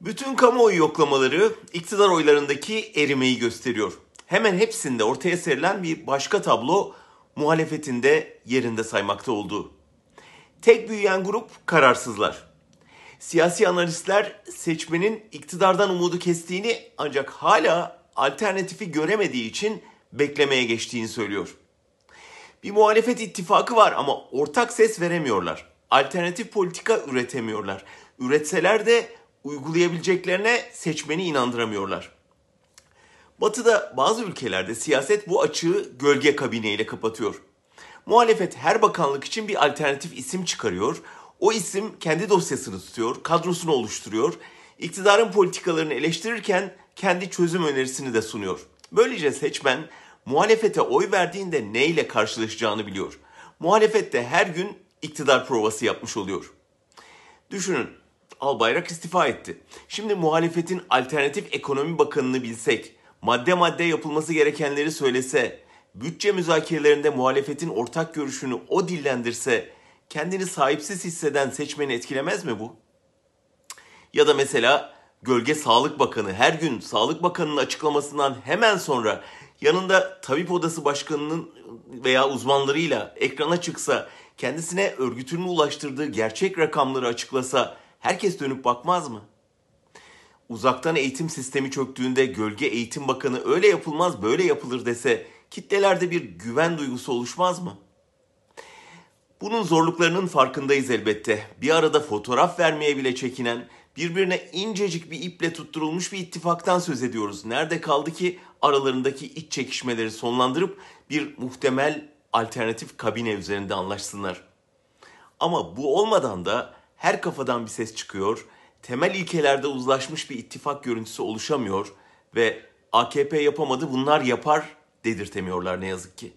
Bütün kamuoyu yoklamaları iktidar oylarındaki erimeyi gösteriyor. Hemen hepsinde ortaya serilen bir başka tablo muhalefetinde yerinde saymakta olduğu. Tek büyüyen grup kararsızlar. Siyasi analistler seçmenin iktidardan umudu kestiğini ancak hala alternatifi göremediği için beklemeye geçtiğini söylüyor. Bir muhalefet ittifakı var ama ortak ses veremiyorlar. Alternatif politika üretemiyorlar. Üretseler de uygulayabileceklerine seçmeni inandıramıyorlar. Batı'da bazı ülkelerde siyaset bu açığı gölge kabineyle kapatıyor. Muhalefet her bakanlık için bir alternatif isim çıkarıyor. O isim kendi dosyasını tutuyor, kadrosunu oluşturuyor. İktidarın politikalarını eleştirirken kendi çözüm önerisini de sunuyor. Böylece seçmen muhalefete oy verdiğinde neyle karşılaşacağını biliyor. Muhalefet de her gün iktidar provası yapmış oluyor. Düşünün, Albayrak istifa etti. Şimdi muhalefetin alternatif ekonomi bakanını bilsek, madde madde yapılması gerekenleri söylese, bütçe müzakerelerinde muhalefetin ortak görüşünü o dillendirse, kendini sahipsiz hisseden seçmeni etkilemez mi bu? Ya da mesela Gölge Sağlık Bakanı her gün Sağlık Bakanı'nın açıklamasından hemen sonra yanında tabip odası başkanının veya uzmanlarıyla ekrana çıksa, kendisine örgütünün ulaştırdığı gerçek rakamları açıklasa herkes dönüp bakmaz mı? Uzaktan eğitim sistemi çöktüğünde Gölge Eğitim Bakanı öyle yapılmaz böyle yapılır dese kitlelerde bir güven duygusu oluşmaz mı? Bunun zorluklarının farkındayız elbette. Bir arada fotoğraf vermeye bile çekinen, birbirine incecik bir iple tutturulmuş bir ittifaktan söz ediyoruz. Nerede kaldı ki aralarındaki iç çekişmeleri sonlandırıp bir muhtemel alternatif kabine üzerinde anlaşsınlar. Ama bu olmadan da her kafadan bir ses çıkıyor, temel ilkelerde uzlaşmış bir ittifak görüntüsü oluşamıyor ve AKP yapamadı bunlar yapar dedirtemiyorlar ne yazık ki.